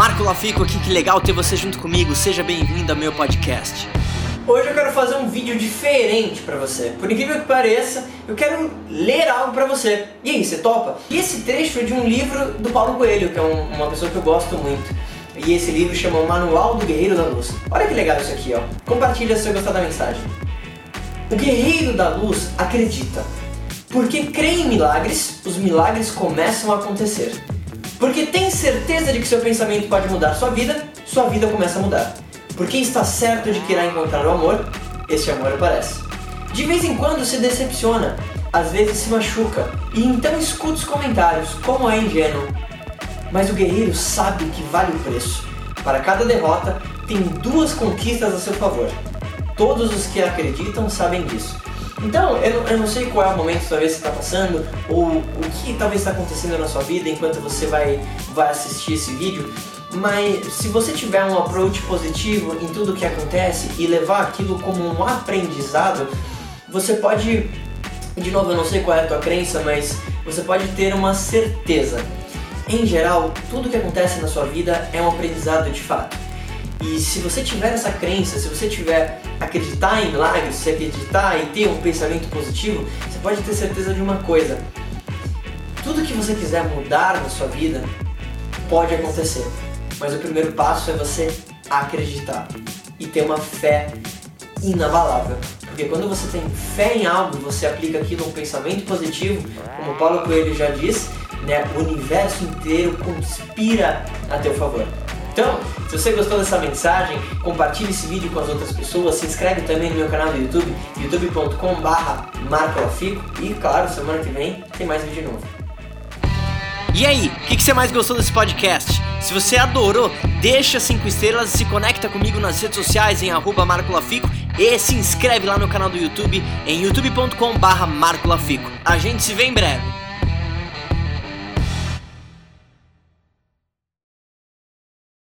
Marco Lafico aqui, que legal ter você junto comigo. Seja bem-vindo ao meu podcast. Hoje eu quero fazer um vídeo diferente para você. Por incrível que pareça, eu quero ler algo para você. E aí, você topa? E esse trecho é de um livro do Paulo Coelho, que é um, uma pessoa que eu gosto muito. E esse livro chama Manual do Guerreiro da Luz. Olha que legal isso aqui, ó. Compartilha se você gostar da mensagem. O guerreiro da luz acredita. Porque crê em milagres, os milagres começam a acontecer. Porque tem certeza de que seu pensamento pode mudar sua vida, sua vida começa a mudar. Porque está certo de que irá encontrar o amor, esse amor aparece. De vez em quando se decepciona, às vezes se machuca, e então escuta os comentários, como é ingênuo. Mas o guerreiro sabe que vale o preço. Para cada derrota, tem duas conquistas a seu favor. Todos os que acreditam sabem disso. Então, eu, eu não sei qual é o momento que talvez você está passando, ou o que talvez está acontecendo na sua vida enquanto você vai, vai assistir esse vídeo, mas se você tiver um approach positivo em tudo que acontece e levar aquilo como um aprendizado, você pode, de novo, eu não sei qual é a tua crença, mas você pode ter uma certeza. Em geral, tudo que acontece na sua vida é um aprendizado de fato. E se você tiver essa crença, se você tiver acreditar em milagres, se acreditar e ter um pensamento positivo, você pode ter certeza de uma coisa: tudo que você quiser mudar na sua vida pode acontecer. Mas o primeiro passo é você acreditar e ter uma fé inabalável. Porque quando você tem fé em algo, você aplica aquilo a um pensamento positivo, como Paulo Coelho já diz, né, o universo inteiro conspira a teu favor. Então, se você gostou dessa mensagem, compartilhe esse vídeo com as outras pessoas, se inscreve também no meu canal do YouTube, youtube.com.br e claro, semana que vem tem mais vídeo novo. E aí, o que, que, você mais gostou desse podcast? Se você adorou, deixa 5 estrelas e se conecta comigo nas redes sociais em arroba Marco Lafico e se inscreve lá no canal do YouTube em youtube.com barra Marco Lafico. A gente se vê em breve.